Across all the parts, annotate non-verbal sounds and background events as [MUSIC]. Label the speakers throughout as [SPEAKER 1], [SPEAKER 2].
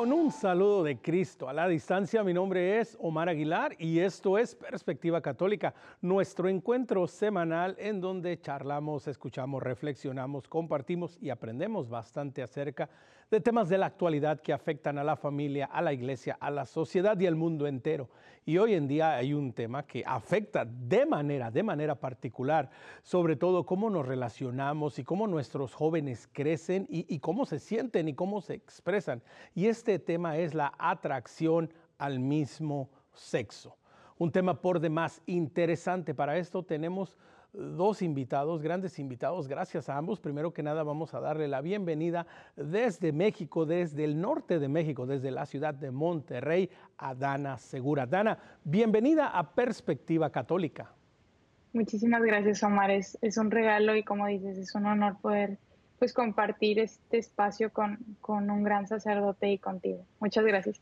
[SPEAKER 1] Con saludo de Cristo a la distancia, mi nombre es Omar Aguilar y esto es Perspectiva Católica, nuestro encuentro semanal en donde charlamos, escuchamos, reflexionamos, compartimos y aprendemos bastante acerca de temas de la actualidad que afectan a la familia, a la iglesia, a la sociedad y al mundo entero. Y hoy en día hay un tema que afecta de manera, de manera particular, sobre todo cómo nos relacionamos y cómo nuestros jóvenes crecen y, cómo se sienten y cómo se expresan. Y este tema es la atracción al mismo sexo. Un tema por demás interesante. Para esto tenemos dos invitados, grandes invitados. Gracias a ambos. Primero que nada vamos a darle la bienvenida desde México, desde el norte de México, desde la ciudad de Monterrey, a Dana Segura. Dana, bienvenida a Perspectiva Católica.
[SPEAKER 2] Muchísimas gracias, Omar. Es, es un regalo y como dices, es un honor poder pues compartir este espacio con, con un gran sacerdote y contigo. Muchas gracias.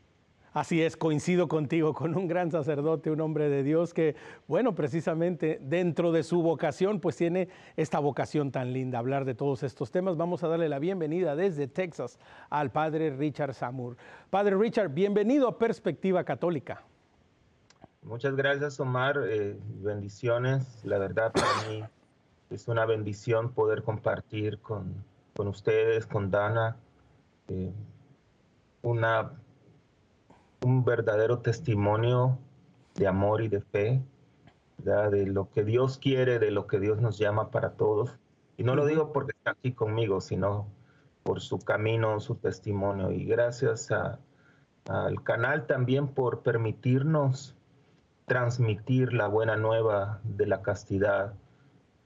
[SPEAKER 1] Así es, coincido contigo con un gran sacerdote, un hombre de Dios que, bueno, precisamente dentro de su vocación, pues tiene esta vocación tan linda, hablar de todos estos temas. Vamos a darle la bienvenida desde Texas al padre Richard Samur. Padre Richard, bienvenido a Perspectiva Católica.
[SPEAKER 3] Muchas gracias, Omar. Eh, bendiciones. La verdad, para mí es una bendición poder compartir con, ustedes, con Dana, eh, una un verdadero testimonio de amor y de fe, de lo que Dios quiere, de lo que Dios nos llama para todos. Y no lo digo porque está aquí conmigo, sino por su camino, su testimonio. Y gracias al canal también por permitirnos transmitir la buena nueva de la castidad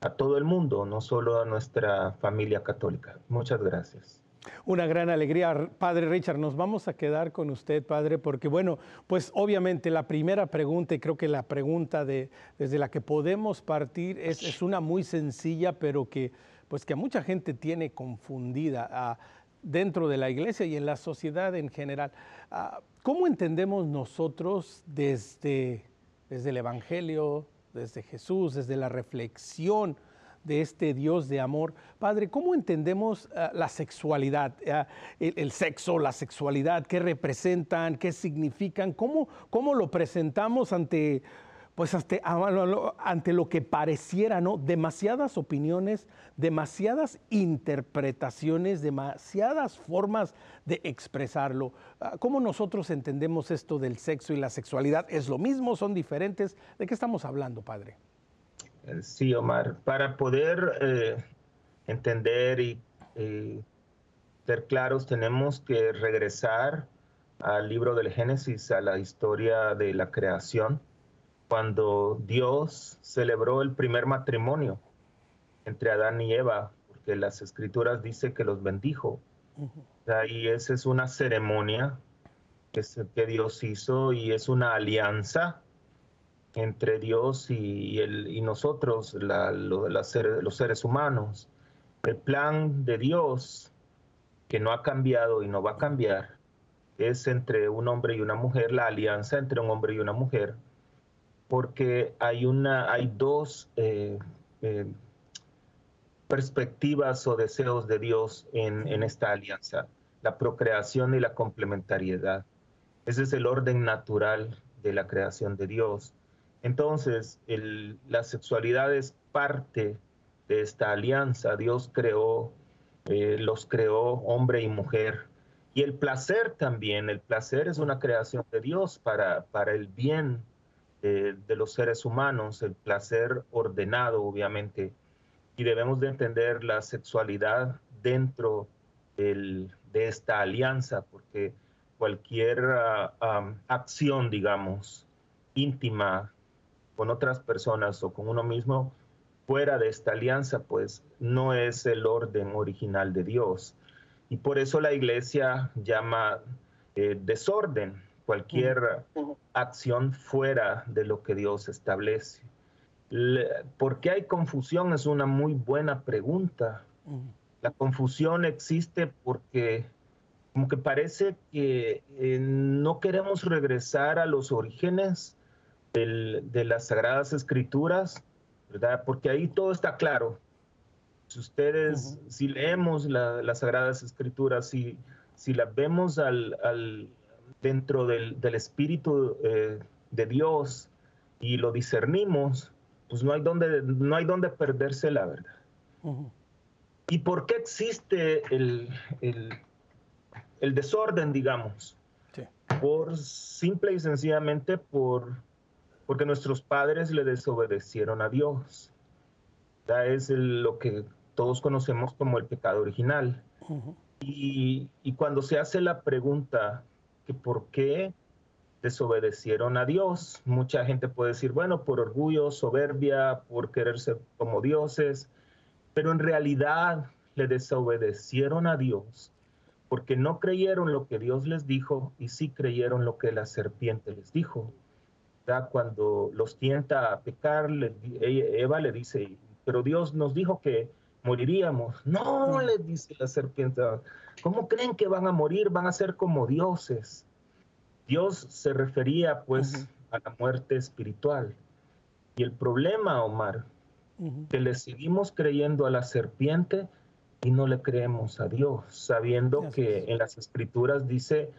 [SPEAKER 3] a todo el mundo, no solo a nuestra familia católica. Muchas gracias.
[SPEAKER 1] Una gran alegría, Padre Richard. Nos vamos a quedar con usted, Padre, porque bueno, pues obviamente la primera pregunta, y creo que la pregunta de, desde la que podemos partir es, una muy sencilla, pero que pues que a mucha gente tiene confundida dentro de la iglesia y en la sociedad en general. Ah, ¿Cómo entendemos nosotros desde, desde el Evangelio, desde Jesús, desde la reflexión, de este Dios de amor. Padre, ¿cómo entendemos eh, la sexualidad, eh, el, sexo, la sexualidad? ¿Qué representan? ¿Qué significan? ¿Cómo, cómo lo presentamos ante, pues ante lo que pareciera, ¿no? Demasiadas opiniones, demasiadas interpretaciones, demasiadas formas de expresarlo. Ah, ¿Cómo nosotros entendemos esto del sexo y la sexualidad? ¿Es lo mismo? ¿Son diferentes? ¿De qué estamos hablando, Padre?
[SPEAKER 3] Eh, sí, Omar, para poder eh, entender y ser claros, tenemos que regresar al libro del Génesis, a la historia de la creación, cuando Dios celebró el primer matrimonio entre Adán y Eva, porque las escrituras dicen que los bendijo. Y esa es una ceremonia que, que Dios hizo y es una alianza entre Dios y, el, y nosotros, los seres humanos. El plan de Dios, que no ha cambiado y no va a cambiar, es entre un hombre y una mujer, la alianza entre un hombre y una mujer, porque hay, una, hay dos eh, eh, perspectivas o deseos de Dios en, en esta alianza, la procreación y la complementariedad. Ese es el orden natural de la creación de Dios. Entonces, la sexualidad es parte de esta alianza. Dios creó, eh, los creó hombre y mujer. Y el placer también, el placer es una creación de Dios para, para el bien de los seres humanos, el placer ordenado, obviamente. Y debemos de entender la sexualidad dentro de esta alianza, porque cualquier ah, acción, digamos, íntima con otras personas o con uno mismo fuera de esta alianza, pues no es el orden original de Dios. Y por eso la iglesia llama eh, desorden cualquier acción fuera de lo que Dios establece. ¿Por qué hay confusión? Es una muy buena pregunta. La confusión existe porque como que parece que eh, no queremos regresar a los orígenes de las Sagradas Escrituras, ¿verdad? Porque ahí todo está claro. Si ustedes, si leemos las Sagradas Escrituras, si si las vemos al, dentro del, espíritu eh, de Dios y lo discernimos, pues no hay donde, no hay donde perderse la verdad. ¿Y por qué existe el, el, desorden, digamos? Por simple y sencillamente por, porque nuestros padres le desobedecieron a Dios. Ya es lo que todos conocemos como el pecado original. y, y, cuando se hace la pregunta que por qué desobedecieron a Dios, mucha gente puede decir, bueno, por orgullo, soberbia, por querer ser como dioses, pero en realidad le desobedecieron a Dios porque no creyeron lo que Dios les dijo y sí creyeron lo que la serpiente les dijo. Ya cuando los tienta a pecar, Eva le dice, pero Dios nos dijo que moriríamos. No, le dice la serpiente, ¿cómo creen que van a morir? Van a ser como dioses. Dios se refería pues a la muerte espiritual. Y el problema, Omar, que le seguimos creyendo a la serpiente y no le creemos a Dios, sabiendo que en las escrituras dice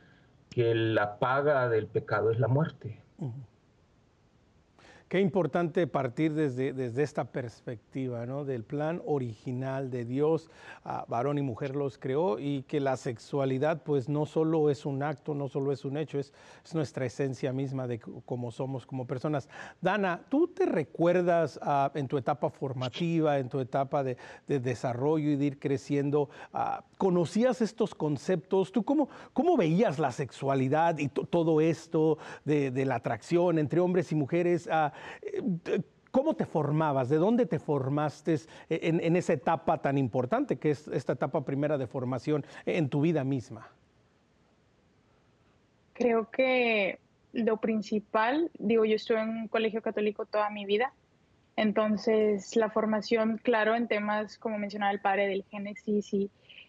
[SPEAKER 3] que la paga del pecado es la muerte.
[SPEAKER 1] Qué importante partir desde, desde esta perspectiva, ¿no? Del plan original de Dios, varón y mujer los creó y que la sexualidad pues no solo es un acto, no solo es un hecho, es, es nuestra esencia misma de cómo somos como personas. Dana, ¿tú te recuerdas ah, en tu etapa formativa, en tu etapa de, desarrollo y de ir creciendo, ah, conocías estos conceptos? ¿Tú cómo, cómo veías la sexualidad y todo esto de, de, la atracción entre hombres y mujeres? ¿Cómo te formabas? ¿De dónde te formaste en, esa etapa tan importante que es esta etapa primera de formación en tu vida misma?
[SPEAKER 2] Creo que lo principal, digo, yo estuve en un colegio católico toda mi vida, entonces la formación, claro, en temas como mencionaba el padre del Génesis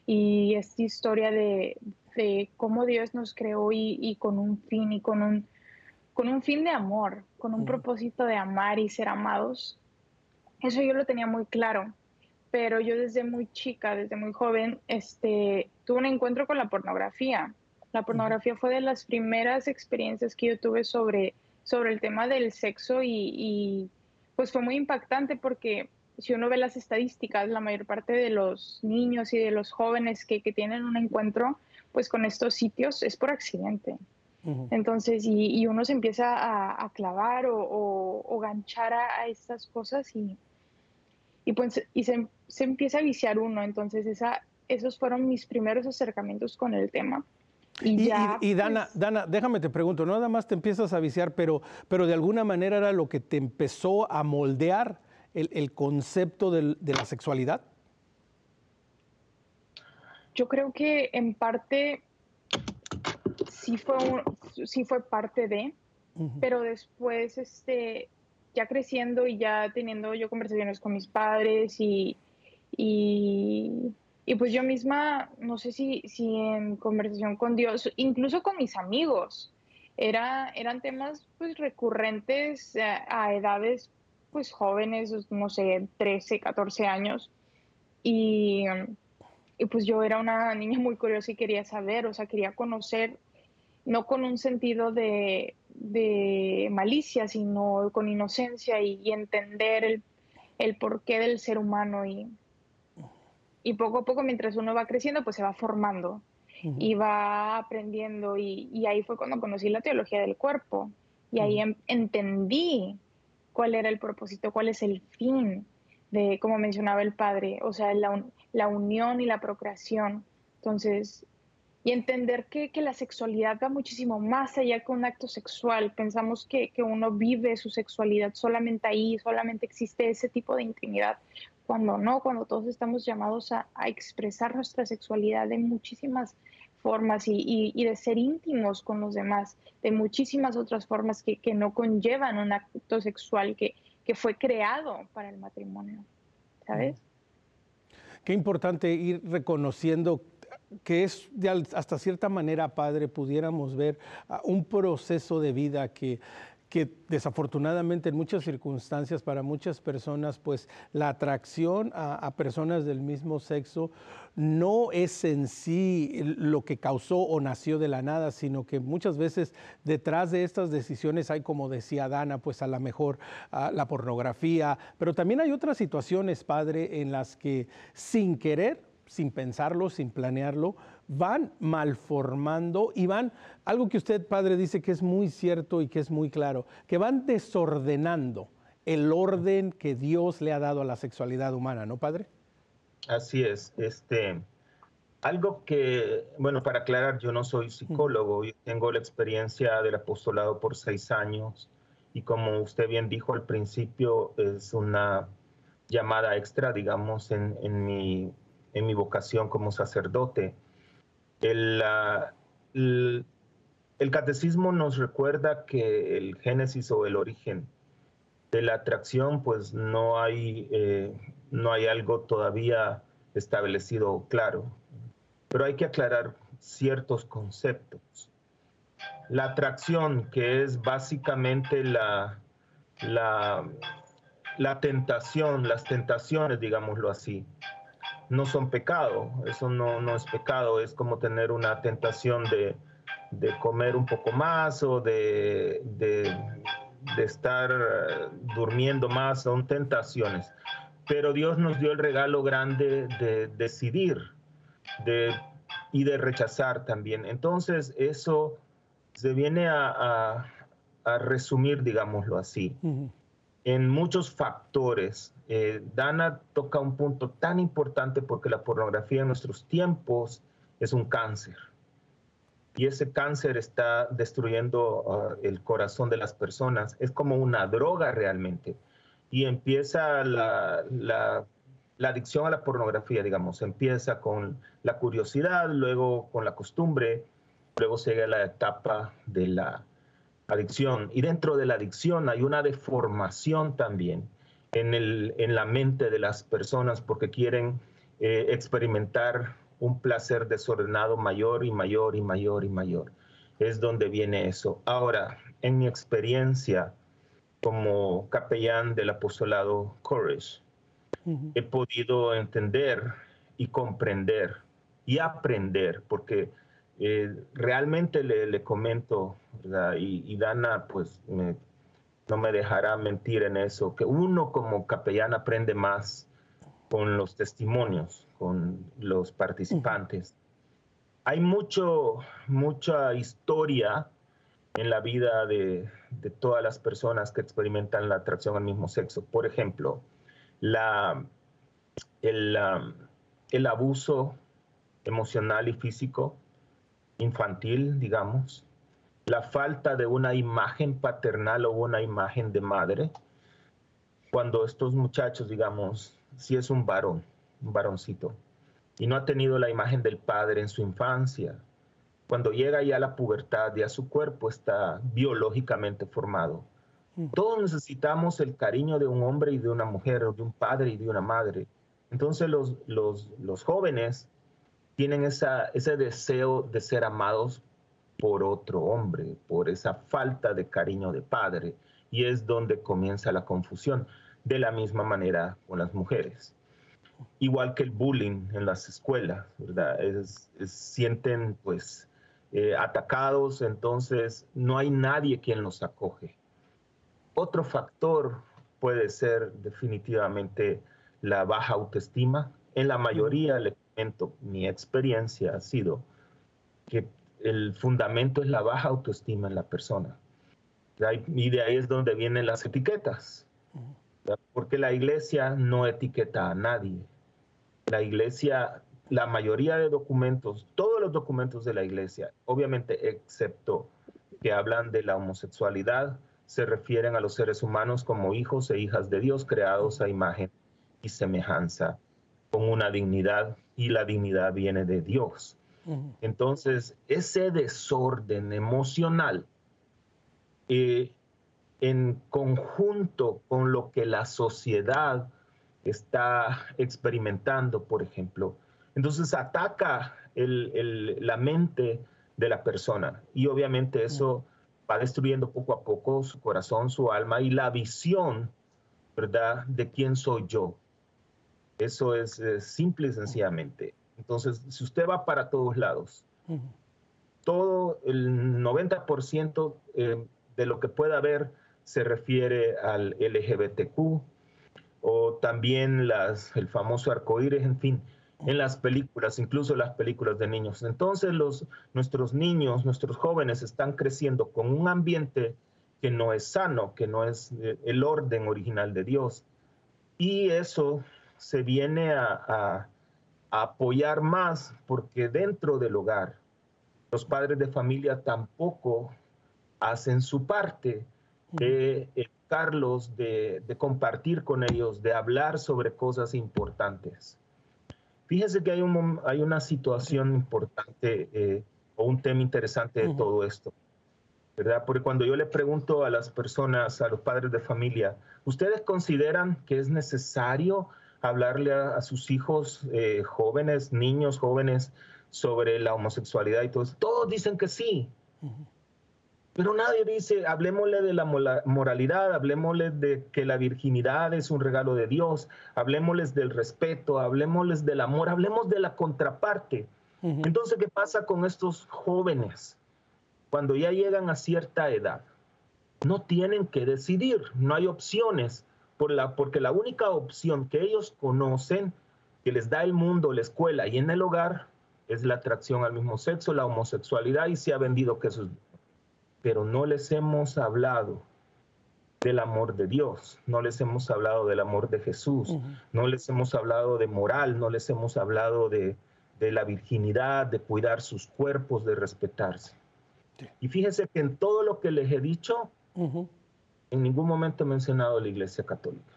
[SPEAKER 2] y esta historia de, cómo Dios nos creó y con un fin y con un con un fin de amor, con un propósito de amar y ser amados. Eso yo lo tenía muy claro, pero yo desde muy chica, desde muy joven, este, tuve un encuentro con la pornografía. La pornografía fue de las primeras experiencias que yo tuve sobre, sobre el tema del sexo y, pues fue muy impactante porque si uno ve las estadísticas, la mayor parte de los niños y de los jóvenes que, que tienen un encuentro pues con estos sitios es por accidente. Entonces, y, uno se empieza a, clavar o, ganchar a, estas cosas y, y, pues, y se, empieza a viciar uno. Entonces, esa, esos fueron mis primeros acercamientos con el tema.
[SPEAKER 1] Y, ya, y, Dana, pues Dana, déjame te pregunto, no nada más te empiezas a viciar, pero, pero de alguna manera era lo que te empezó a moldear el, concepto de la sexualidad.
[SPEAKER 2] Yo creo que en parte sí fue, sí fue parte de, pero después, este, ya creciendo y ya teniendo yo conversaciones con mis padres y, y, pues yo misma, no sé si, si en conversación con Dios, incluso con mis amigos, era, eran temas pues recurrentes a, edades pues jóvenes, no sé, 13, 14 años. Y, y, pues yo era una niña muy curiosa y quería saber, o sea, quería conocer no con un sentido de, malicia, sino con inocencia y, entender el, porqué del ser humano. Y, y poco a poco, mientras uno va creciendo, pues se va formando y va aprendiendo. Y, ahí fue cuando conocí la teología del cuerpo. Y ahí entendí cuál era el propósito, cuál es el fin de, como mencionaba el padre, o sea, la, la unión y la procreación. Entonces, y entender que, que, la sexualidad va muchísimo más allá que un acto sexual. Pensamos que, que, uno vive su sexualidad solamente ahí, solamente existe ese tipo de intimidad, cuando no, cuando todos estamos llamados a, a expresar nuestra sexualidad de muchísimas formas y, y, de ser íntimos con los demás, de muchísimas otras formas que, que no conllevan un acto sexual que, que fue creado para el matrimonio, ¿sabes?
[SPEAKER 1] Qué importante ir reconociendo que es de hasta cierta manera, Padre, pudiéramos ver un proceso de vida que, que desafortunadamente en muchas circunstancias para muchas personas, pues la atracción a, personas del mismo sexo no es en sí lo que causó o nació de la nada, sino que muchas veces detrás de estas decisiones hay, como decía Dana, pues a lo mejor la pornografía, pero también hay otras situaciones, padre, en las que sin querer, sin pensarlo, sin planearlo, van malformando y van, algo que usted, padre, dice que es muy cierto y que es muy claro, que van desordenando el orden que Dios le ha dado a la sexualidad humana, ¿no, padre?
[SPEAKER 3] Así es. Este, algo que, bueno, para aclarar, yo no soy psicólogo, y tengo la experiencia del apostolado por seis años y como usted bien dijo al principio, es una llamada extra, digamos, en, en, mi, en mi vocación como sacerdote. El, el, catecismo nos recuerda que el génesis o el origen de la atracción, pues no hay, eh, no hay algo todavía establecido claro, pero hay que aclarar ciertos conceptos. La atracción, que es básicamente la, la tentación, las tentaciones, digámoslo así, no son pecado, eso no, no es pecado, es como tener una tentación de, comer un poco más o de, de, estar durmiendo más, son tentaciones. Pero Dios nos dio el regalo grande de decidir de, y de rechazar también. Entonces eso se viene a, resumir, digámoslo así, en muchos factores eh, Dana toca un punto tan importante porque la pornografía en nuestros tiempos es un cáncer. Y ese cáncer está destruyendo uh, el corazón de las personas. Es como una droga realmente. Y empieza la, la, la adicción a la pornografía, digamos. Empieza con la curiosidad, luego con la costumbre, luego sigue la etapa de la adicción. Y dentro de la adicción hay una deformación también en, el, en la mente de las personas porque quieren eh, experimentar un placer desordenado mayor y mayor y mayor y mayor. Es donde viene eso. Ahora, en mi experiencia como capellán del apostolado Courage, he podido entender y comprender y aprender, porque eh, realmente le, le comento, Y, y, Dana, pues me no me dejará mentir en eso, que uno como capellán aprende más con los testimonios, con los participantes. Hay mucho, mucha historia en la vida de, todas las personas que experimentan la atracción al mismo sexo. Por ejemplo, la, el, el abuso emocional y físico infantil, digamos, la falta de una imagen paternal o una imagen de madre, cuando estos muchachos, digamos, si es un varón, un varoncito, y no ha tenido la imagen del padre en su infancia, cuando llega ya a la pubertad, ya su cuerpo está biológicamente formado. Mm. Todos necesitamos el cariño de un hombre y de una mujer, o de un padre y de una madre. Entonces los, los, los jóvenes tienen esa, ese deseo de ser amados por otro hombre, por esa falta de cariño de padre. Y es donde comienza la confusión, de la misma manera con las mujeres. Igual que el bullying en las escuelas, ¿verdad? sienten pues eh, atacados, entonces no hay nadie quien los acoge. Otro factor puede ser definitivamente la baja autoestima. En la mayoría, le mi experiencia ha sido que el fundamento es la baja autoestima en la persona. Y de ahí es donde vienen las etiquetas. Porque la iglesia no etiqueta a nadie. La iglesia, la mayoría de documentos, todos los documentos de la iglesia, obviamente excepto que hablan de la homosexualidad, se refieren a los seres humanos como hijos e hijas de Dios creados a imagen y semejanza, con una dignidad, y la dignidad viene de Dios. Entonces, ese desorden emocional, eh, en conjunto con lo que la sociedad está experimentando, por ejemplo, entonces ataca la mente de la persona y obviamente eso va destruyendo poco a poco su corazón, su alma y la visión, ¿verdad?, de quién soy yo. Eso es simple y sencillamente. Entonces, si usted va para todos lados, todo el 90% eh, de lo que pueda haber se refiere al LGBTQ o también las, el famoso arcoíris, en fin, en las películas, incluso las películas de niños. Entonces los, nuestros niños, nuestros jóvenes están creciendo con un ambiente que no es sano, que no es eh, el orden original de Dios. Y eso se viene a, apoyar más porque dentro del hogar los padres de familia tampoco hacen su parte de educarlos, de, de compartir con ellos, de hablar sobre cosas importantes. Fíjese que hay, un, hay una situación importante eh, o un tema interesante de todo esto, ¿verdad? Porque cuando yo le pregunto a las personas, a los padres de familia, ¿ustedes consideran que es necesario hablarle a, sus hijos eh, jóvenes, niños jóvenes, sobre la homosexualidad y todo eso? Todos dicen que sí. Pero nadie dice, hablemosle de la moralidad, hablemosle de que la virginidad es un regalo de Dios, hablemosles del respeto, hablemosles del amor, hablemos de la contraparte. Entonces, ¿qué pasa con estos jóvenes cuando ya llegan a cierta edad? No tienen que decidir, no hay opciones, por la, porque la única opción que ellos conocen, que les da el mundo, la escuela y en el hogar, es la atracción al mismo sexo, la homosexualidad, y se ha vendido que eso es pero no les hemos hablado del amor de Dios, no les hemos hablado del amor de Jesús, no les hemos hablado de moral, no les hemos hablado de, la virginidad, de cuidar sus cuerpos, de respetarse. Y fíjense que en todo lo que les he dicho, en ningún momento he mencionado la Iglesia Católica.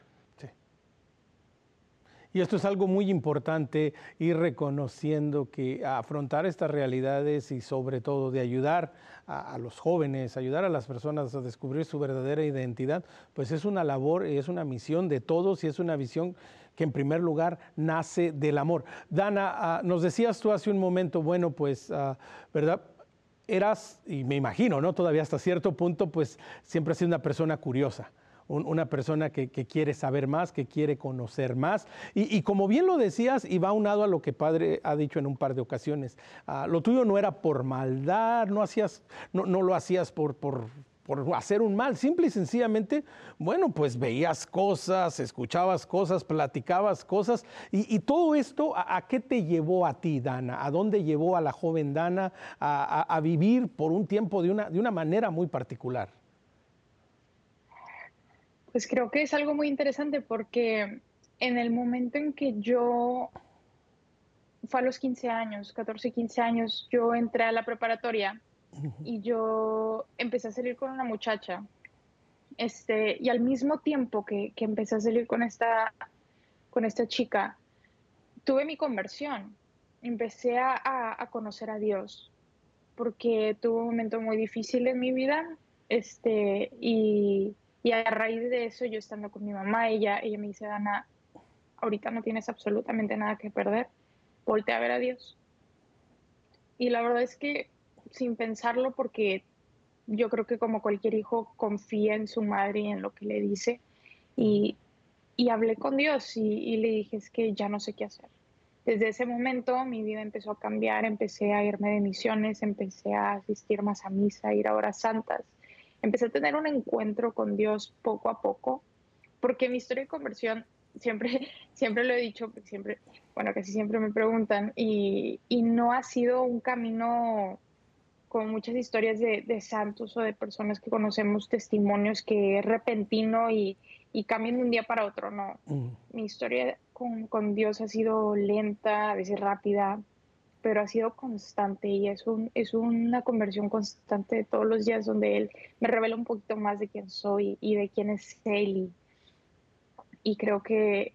[SPEAKER 1] Y esto es algo muy importante, ir reconociendo que afrontar estas realidades y sobre todo de ayudar a, los jóvenes, ayudar a las personas a descubrir su verdadera identidad, pues es una labor, y es una misión de todos y es una visión que en primer lugar nace del amor. Dana, ah, nos decías tú hace un momento, bueno, pues, ah, ¿verdad? Eras, y me imagino, ¿no? Todavía hasta cierto punto, pues siempre has sido una persona curiosa una persona que, quiere saber más, que quiere conocer más. Y, como bien lo decías, y va unado a lo que Padre ha dicho en un par de ocasiones, ah, lo tuyo no era por maldad, no, hacías, no, lo hacías por, hacer un mal, simple y sencillamente, bueno, pues veías cosas, escuchabas cosas, platicabas cosas, y, todo esto, ¿a, qué te llevó a ti, Dana? ¿A dónde llevó a la joven Dana a, vivir por un tiempo de una, de una manera muy particular?
[SPEAKER 2] Pues creo que es algo muy interesante porque en el momento en que yo, fue a los 15 años, 14, 15 años, yo entré a la preparatoria y yo empecé a salir con una muchacha. Este, y al mismo tiempo que, que empecé a salir con esta, con esta chica, tuve mi conversión. Empecé a, a, conocer a Dios porque tuve un momento muy difícil en mi vida este, y y a raíz de eso, yo estando con mi mamá, ella, ella me dice, Dana, ahorita no tienes absolutamente nada que perder, voltea a ver a Dios. Y la verdad es que sin pensarlo, porque yo creo que como cualquier hijo confía en su madre y en lo que le dice, y, y hablé con Dios y, y le dije, es que ya no sé qué hacer. Desde ese momento mi vida empezó a cambiar, empecé a irme de misiones, empecé a asistir más a misa, a ir a horas santas empecé a tener un encuentro con Dios poco a poco, porque mi historia de conversión [LAUGHS] siempre, siempre lo he dicho, siempre, bueno, casi siempre me preguntan, y, y no ha sido un camino con muchas historias de, de, santos o de personas que conocemos, testimonios que es repentino y, y cambian de un día para otro, no. Mm. Mi historia con, con Dios ha sido lenta, a veces rápida, pero ha sido constante y es, un, es una conversión constante de todos los días donde Él me revela un poquito más de quién soy y de quién es Él. Y, creo, que,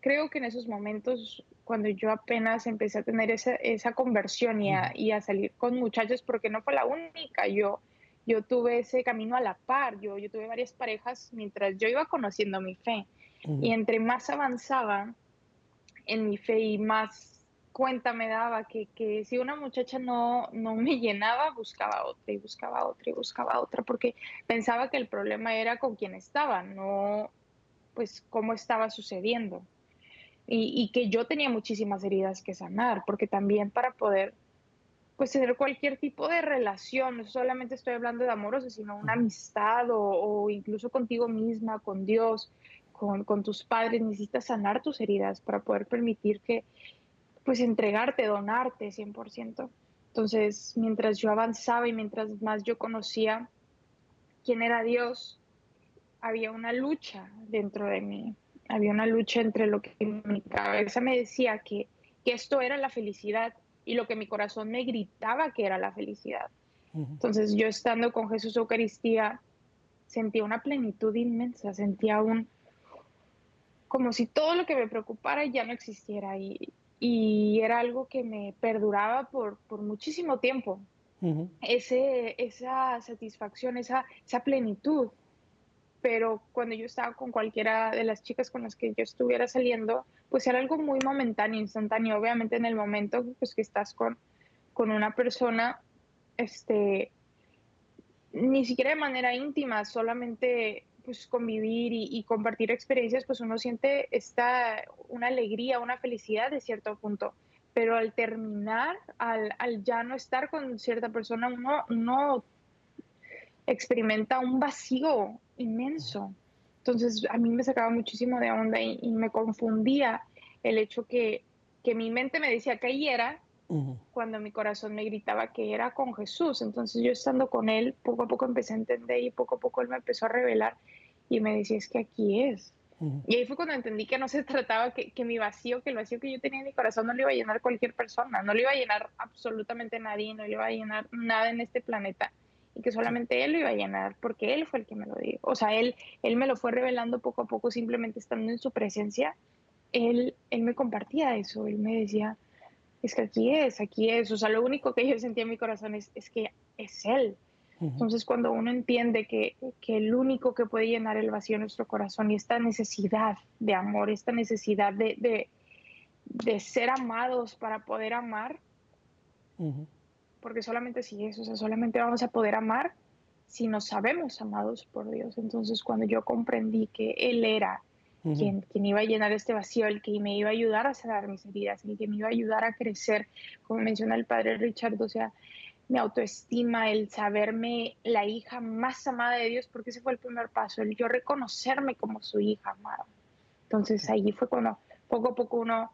[SPEAKER 2] creo que en esos momentos, cuando yo apenas empecé a tener esa, esa conversión y a, y a, salir con muchachos, porque no fue la única, yo, yo tuve ese camino a la par, yo, yo tuve varias parejas mientras yo iba conociendo mi fe. Y entre más avanzaba en mi fe y más cuenta me daba que, que, si una muchacha no, no me llenaba, buscaba otra y buscaba otra y buscaba otra, porque pensaba que el problema era con quien estaba, no pues cómo estaba sucediendo. Y, y que yo tenía muchísimas heridas que sanar, porque también para poder pues tener cualquier tipo de relación, no solamente estoy hablando de amoroso, sino una amistad o, o incluso contigo misma, con Dios, con, con, tus padres, necesitas sanar tus heridas para poder permitir que, pues entregarte, donarte 100%. Entonces, mientras yo avanzaba y mientras más yo conocía quién era Dios, había una lucha dentro de mí, había una lucha entre lo que mi cabeza me decía que, que esto era la felicidad y lo que mi corazón me gritaba que era la felicidad. Entonces yo estando con Jesús Eucaristía sentía una plenitud inmensa, sentía un como si todo lo que me preocupara ya no existiera y, y era algo que me perduraba por, por muchísimo tiempo. Ese, esa satisfacción, esa, esa plenitud. Pero cuando yo estaba con cualquiera de las chicas con las que yo estuviera saliendo, pues era algo muy momentáneo, instantáneo. Obviamente en el momento pues, que estás con, con una persona, este, ni siquiera de manera íntima, solamente pues convivir y, compartir experiencias, pues uno siente esta, una alegría, una felicidad de cierto punto. Pero al terminar, al, al ya no estar con cierta persona, uno, uno experimenta un vacío inmenso. Entonces a mí me sacaba muchísimo de onda y, me confundía el hecho que, que, mi mente me decía que ahí era cuando mi corazón me gritaba que era con Jesús. Entonces yo estando con Él, poco a poco empecé a entender y poco a poco Él me empezó a revelar y me decía, es que aquí es. Y ahí fue cuando entendí que no se [LAUGHS] trataba que, que, mi vacío, que el vacío que yo tenía en mi corazón no lo iba a llenar cualquier persona, no lo iba a llenar absolutamente nadie, no lo iba a llenar nada en este planeta y que solamente él lo iba a llenar porque él fue el que me lo dijo. O sea, él, él me lo fue revelando poco a poco simplemente estando en su presencia. Él, él me compartía eso, él me decía, es que aquí es, aquí es. O sea, lo único que yo sentía en mi corazón es, es que es él. Entonces, cuando uno entiende que, que, el único que puede llenar el vacío en nuestro corazón y esta necesidad de amor, esta necesidad de, de, de ser amados para poder amar, porque solamente si es, o sea, solamente vamos a poder amar si nos sabemos amados por Dios. Entonces, cuando yo comprendí que Él era quien, quien, iba a llenar este vacío, el que me iba a ayudar a cerrar mis heridas, el que me iba a ayudar a crecer, como menciona el padre Richard, o sea, mi autoestima, el saberme la hija más amada de Dios, porque ese fue el primer paso, el yo reconocerme como su hija amada. Entonces, ahí fue cuando poco a poco uno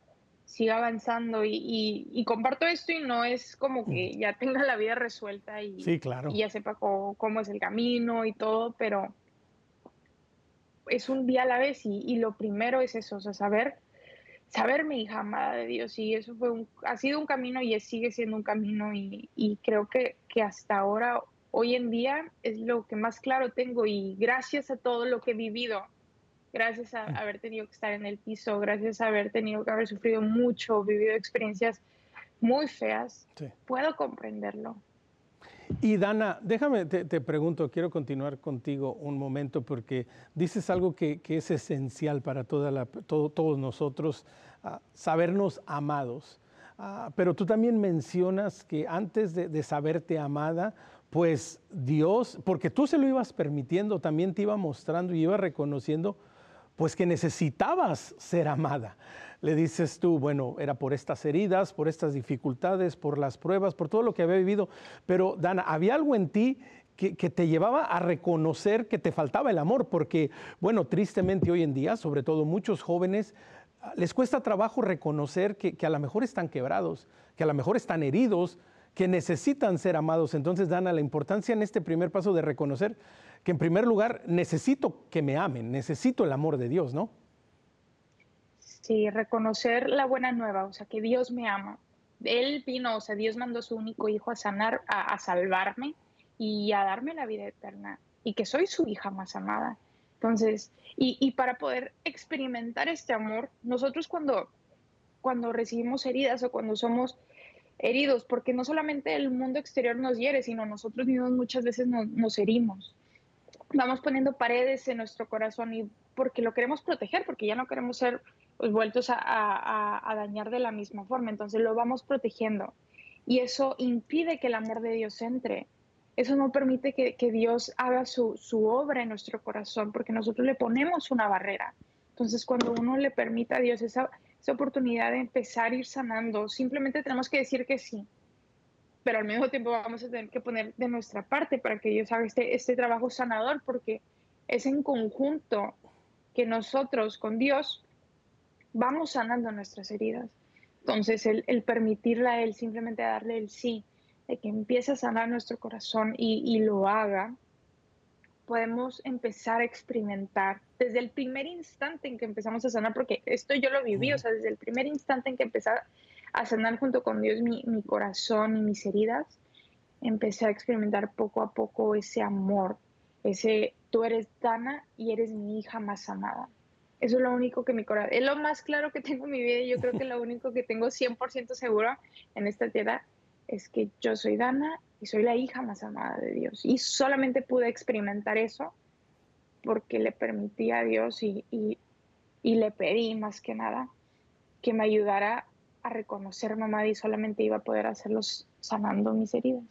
[SPEAKER 2] siga avanzando y, comparto esto y no es como que mm. ya tenga la vida resuelta y,
[SPEAKER 1] claro.
[SPEAKER 2] y ya sepa cómo, es el camino y todo, pero es un día a la vez y, lo primero es eso, o sea, saber, saber mi hija amada de Dios y eso fue un, ha sido un camino y sigue siendo un camino y, y creo que, que hasta ahora, hoy en día, es lo que más claro tengo y gracias a todo lo que he vivido gracias a haber tenido que estar en el piso, gracias a haber tenido que haber sufrido mucho, vivido experiencias muy feas, puedo comprenderlo.
[SPEAKER 1] Y Dana, déjame, te, pregunto, quiero continuar contigo un momento porque dices algo que, es esencial para toda la, todos nosotros, ah, sabernos amados. Ah, pero tú también mencionas que antes de, de, saberte amada, pues Dios, porque tú se lo ibas permitiendo, también te iba mostrando y iba reconociendo pues que necesitabas ser amada. Le dices tú, bueno, era por estas heridas, por estas dificultades, por las pruebas, por todo lo que había vivido, pero Dana, había algo en ti que, te llevaba a reconocer que te faltaba el amor, porque, bueno, tristemente hoy en día, sobre todo muchos jóvenes, les cuesta trabajo reconocer que, que a lo mejor están quebrados, que a lo mejor están heridos, que necesitan ser amados. Entonces, Dana, la importancia en este primer paso de reconocer que en primer lugar necesito que me amen, necesito el amor de Dios, ¿no?
[SPEAKER 2] Sí, reconocer la buena nueva, o sea, que Dios me ama. Él vino, o sea, Dios mandó a su único hijo a sanar, a, salvarme y a darme la vida eterna y que soy su hija más amada. Entonces, y, para poder experimentar este amor, nosotros cuando, cuando recibimos heridas o cuando somos heridos, porque no solamente el mundo exterior nos hiere, sino nosotros mismos muchas veces nos herimos vamos poniendo paredes en nuestro corazón y porque lo queremos proteger, porque ya no queremos ser pues, vueltos a, dañar de la misma forma. Entonces lo vamos protegiendo. Y eso impide que el amor de Dios entre. Eso no permite que, Dios haga su, obra en nuestro corazón, porque nosotros le ponemos una barrera. Entonces, cuando uno le permite a Dios esa, esa oportunidad de empezar a ir sanando, simplemente tenemos que decir que sí pero al mismo tiempo vamos a tener que poner de nuestra parte para que Dios haga este, este trabajo sanador, porque es en conjunto que nosotros con Dios vamos sanando nuestras heridas. Entonces, el, el permitirle a Él, simplemente darle el sí, de que empiece a sanar nuestro corazón y, y lo haga, podemos empezar a experimentar desde el primer instante en que empezamos a sanar, porque esto yo lo viví, o sea, desde el primer instante en que empecé a sanar junto con Dios mi, mi corazón y mis heridas, empecé a experimentar poco a poco ese amor, ese tú eres Dana y eres mi hija más amada. Eso es lo único que mi corazón, es lo más claro que tengo en mi vida y yo creo que lo único que tengo 100% seguro en esta tierra es que yo soy Dana y soy la hija más amada de Dios. Y solamente pude experimentar eso porque le permití a Dios y, y, y le pedí más que nada que me ayudara reconocer mamá y solamente iba a poder hacerlos sanando mis heridas.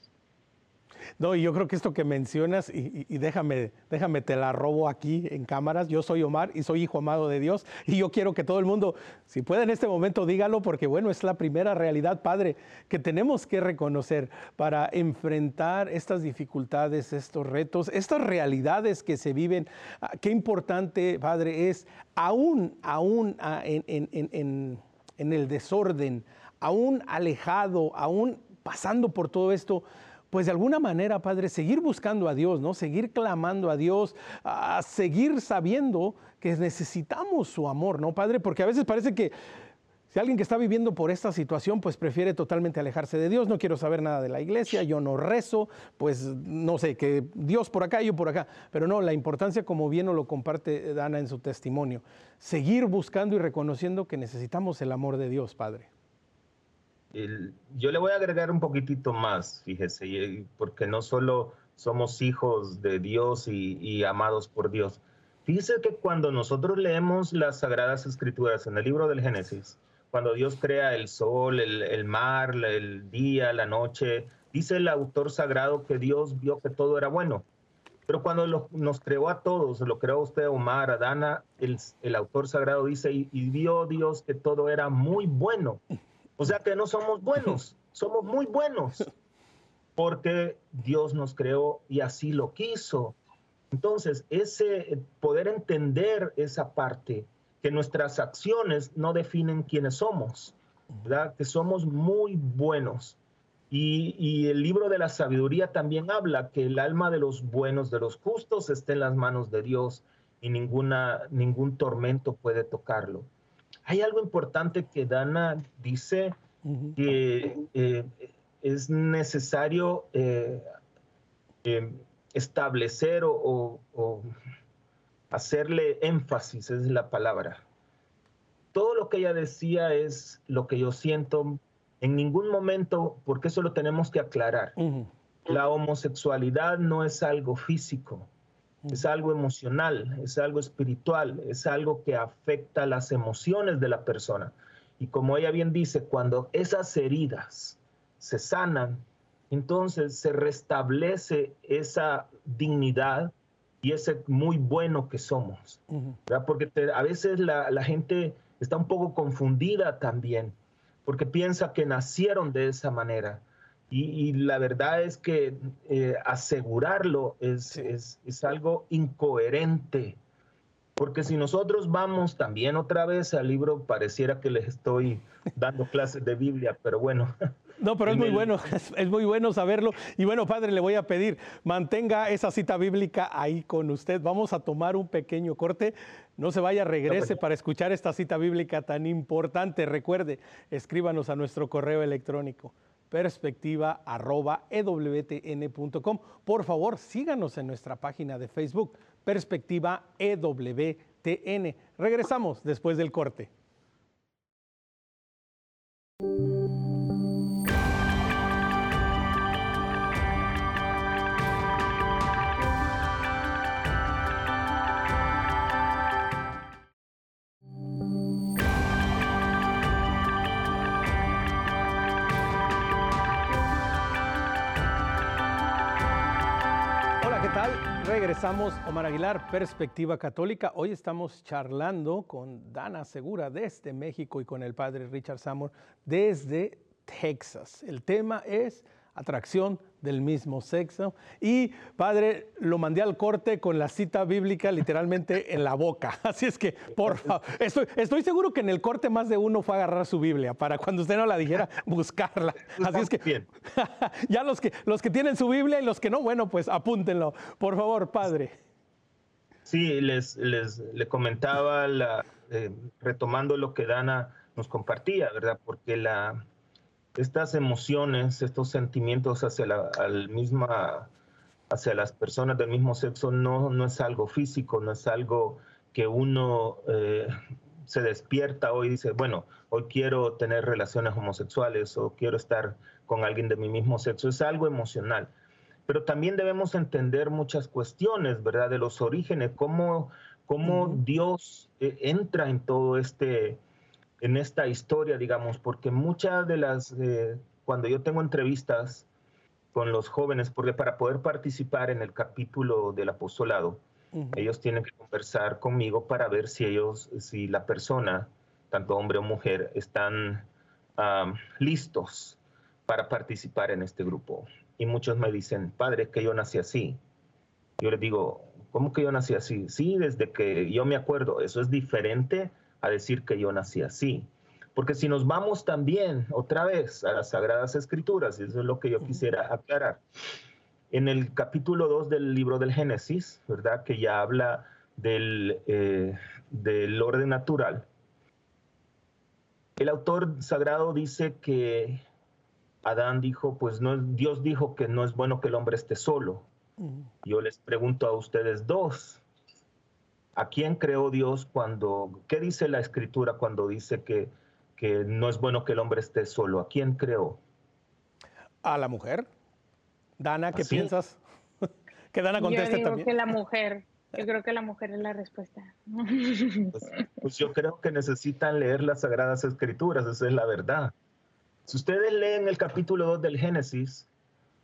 [SPEAKER 1] No, y yo creo que esto que mencionas, y, déjame, déjame, te la robo aquí en cámaras, yo soy Omar y soy hijo amado de Dios, y yo quiero que todo el mundo, si puede en este momento, dígalo, porque bueno, es la primera realidad, Padre, que tenemos que reconocer para enfrentar estas dificultades, estos retos, estas realidades que se viven. Ah, qué importante, Padre, es aún, aún ah, en en el desorden, aún alejado, aún pasando por todo esto, pues de alguna manera, Padre, seguir buscando a Dios, ¿no? Seguir clamando a Dios, a seguir sabiendo que necesitamos su amor, ¿no, Padre? Porque a veces parece que si alguien que está viviendo por esta situación, pues prefiere totalmente alejarse de Dios, no quiero saber nada de la iglesia, yo no rezo, pues no sé, que Dios por acá, yo por acá. Pero no, la importancia, como bien lo comparte Dana en su testimonio, seguir buscando y reconociendo que necesitamos el amor de Dios, Padre.
[SPEAKER 3] yo le voy a agregar un poquitito más, fíjese, porque no solo somos hijos de Dios y, y amados por Dios. Fíjese que cuando nosotros leemos las Sagradas Escrituras en el libro del Génesis, cuando Dios crea el sol, el, mar, el día, la noche, dice el autor sagrado que Dios vio que todo era bueno. Pero cuando nos creó a todos, lo creó usted, Omar, Adana, el, el autor sagrado dice, y, y, vio Dios que todo era muy bueno. O sea que no somos buenos, [LAUGHS] somos muy buenos, porque Dios nos creó y así lo quiso. Entonces, ese poder entender esa parte que nuestras acciones no definen quiénes somos, ¿verdad? Que somos muy buenos. Y, el libro de la sabiduría también habla que el alma de los buenos, de los justos, está en las manos de Dios y ninguna, ningún tormento puede tocarlo. Hay algo importante que Dana dice que eh, es necesario eh, eh, establecer o hacerle énfasis, es la palabra. Todo lo que ella decía es lo que yo siento en ningún momento, porque eso lo tenemos que aclarar. La homosexualidad no es algo físico, es algo emocional, es algo espiritual, es algo que afecta las emociones de la persona. Y como ella bien dice, cuando esas heridas se sanan, entonces se restablece esa dignidad, y ese muy bueno que somos. Porque a veces la, gente está un poco confundida también, porque piensa que nacieron de esa manera. Y, la verdad es que eh, asegurarlo es, es, es, algo incoherente. Porque si nosotros vamos también otra vez al libro, pareciera que les estoy dando clases de Biblia, pero bueno, [LAUGHS]
[SPEAKER 1] no, pero es muy bueno, [LAUGHS] es, muy bueno saberlo. Y bueno, padre, le voy a pedir, mantenga esa cita bíblica ahí con usted. Vamos a tomar un pequeño corte. No se vaya, regrese para escuchar esta cita bíblica tan importante. Recuerde, escríbanos a nuestro correo electrónico perspectiva.ewtn.com. Por favor, síganos en nuestra página de Facebook, Perspectiva EWTN. Regresamos después del corte. Regresamos, Omar Aguilar, Perspectiva Católica. Hoy estamos charlando con Dana Segura desde México y con el padre Richard Samor desde Texas. El tema es atracción del mismo sexo. Y padre, lo mandé al corte con la cita bíblica literalmente en la boca. [LAUGHS] Así es que, por favor, estoy, seguro que en el corte más de uno fue a agarrar su Biblia para cuando usted no la dijera, [LAUGHS] buscarla. Así es que, [LAUGHS] ya los que, los que tienen su Biblia y los que no, bueno, pues apúntenlo. Por favor, padre.
[SPEAKER 3] Sí, les, les le comentaba, la, eh, retomando lo que Dana nos compartía, ¿verdad? Porque la, estas emociones, estos sentimientos hacia la misma, hacia las personas del mismo sexo no, no es algo físico, no es algo que uno eh, se despierta hoy y dice, bueno, hoy quiero tener relaciones homosexuales o quiero estar con alguien de mi mismo sexo, es algo emocional. Pero también debemos entender muchas cuestiones, ¿verdad? De los orígenes, cómo, cómo Dios eh, entra en todo este, en esta historia, digamos, porque muchas de las, eh, cuando yo tengo entrevistas con los jóvenes, porque para poder participar en el capítulo del apostolado, ellos tienen que conversar conmigo para ver si ellos, si la persona, tanto hombre o mujer, están listos para participar en este grupo. Y muchos me dicen, padre, que yo nací así. Yo les digo, ¿cómo que yo nací así? Sí, desde que yo me acuerdo, eso es diferente a decir que yo nací así. Porque si nos vamos también otra vez a las Sagradas Escrituras, y eso es lo que yo quisiera aclarar, en el capítulo 2 del libro del Génesis, ¿verdad? Que ya habla del, eh, del orden natural. El autor sagrado dice que Adán dijo, pues no, Dios dijo que no es bueno que el hombre esté solo. Yo les pregunto a ustedes dos, ¿A quién creó Dios cuando, qué dice la escritura cuando dice que, que no es bueno que el hombre esté solo? ¿A quién creó?
[SPEAKER 1] A la mujer. Dana, ¿qué piensas? [LAUGHS] que Dana conteste
[SPEAKER 2] yo digo que la [LAUGHS] mujer. Yo creo que la mujer es la respuesta.
[SPEAKER 3] Pues, pues, yo creo que necesitan leer las Sagradas Escrituras, esa es la verdad. Si ustedes leen el capítulo 2 del Génesis,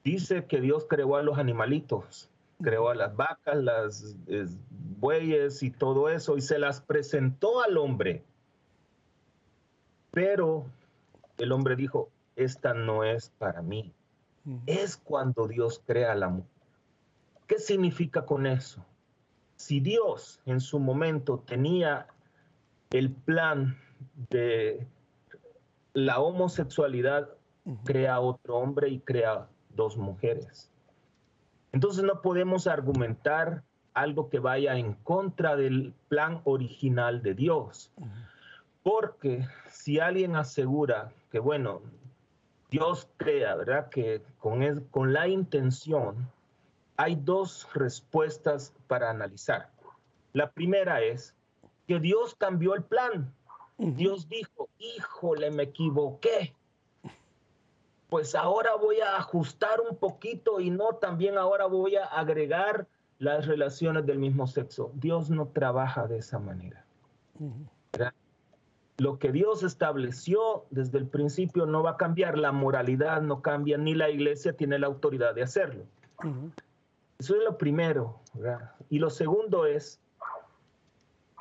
[SPEAKER 3] dice que Dios creó a los animalitos creó a las vacas, las bueyes y todo eso, y se las presentó al hombre. Pero el hombre dijo, esta no es para mí. Es cuando Dios crea la mujer. ¿Qué significa con eso? Si Dios en su momento tenía el plan de la homosexualidad, crea otro hombre y crea dos mujeres. Entonces no podemos argumentar algo que vaya en contra del plan original de Dios. Porque si alguien asegura que, bueno, Dios crea, ¿verdad? Que con, con la intención hay dos respuestas para analizar. La primera es que Dios cambió el plan. Dios dijo, híjole, me equivoqué pues ahora voy a ajustar un poquito y no también ahora voy a agregar las relaciones del mismo sexo. Dios no trabaja de esa manera. Lo que Dios estableció desde el principio no va a cambiar, la moralidad no cambia, ni la iglesia tiene la autoridad de hacerlo. Eso es lo primero. Y lo segundo es,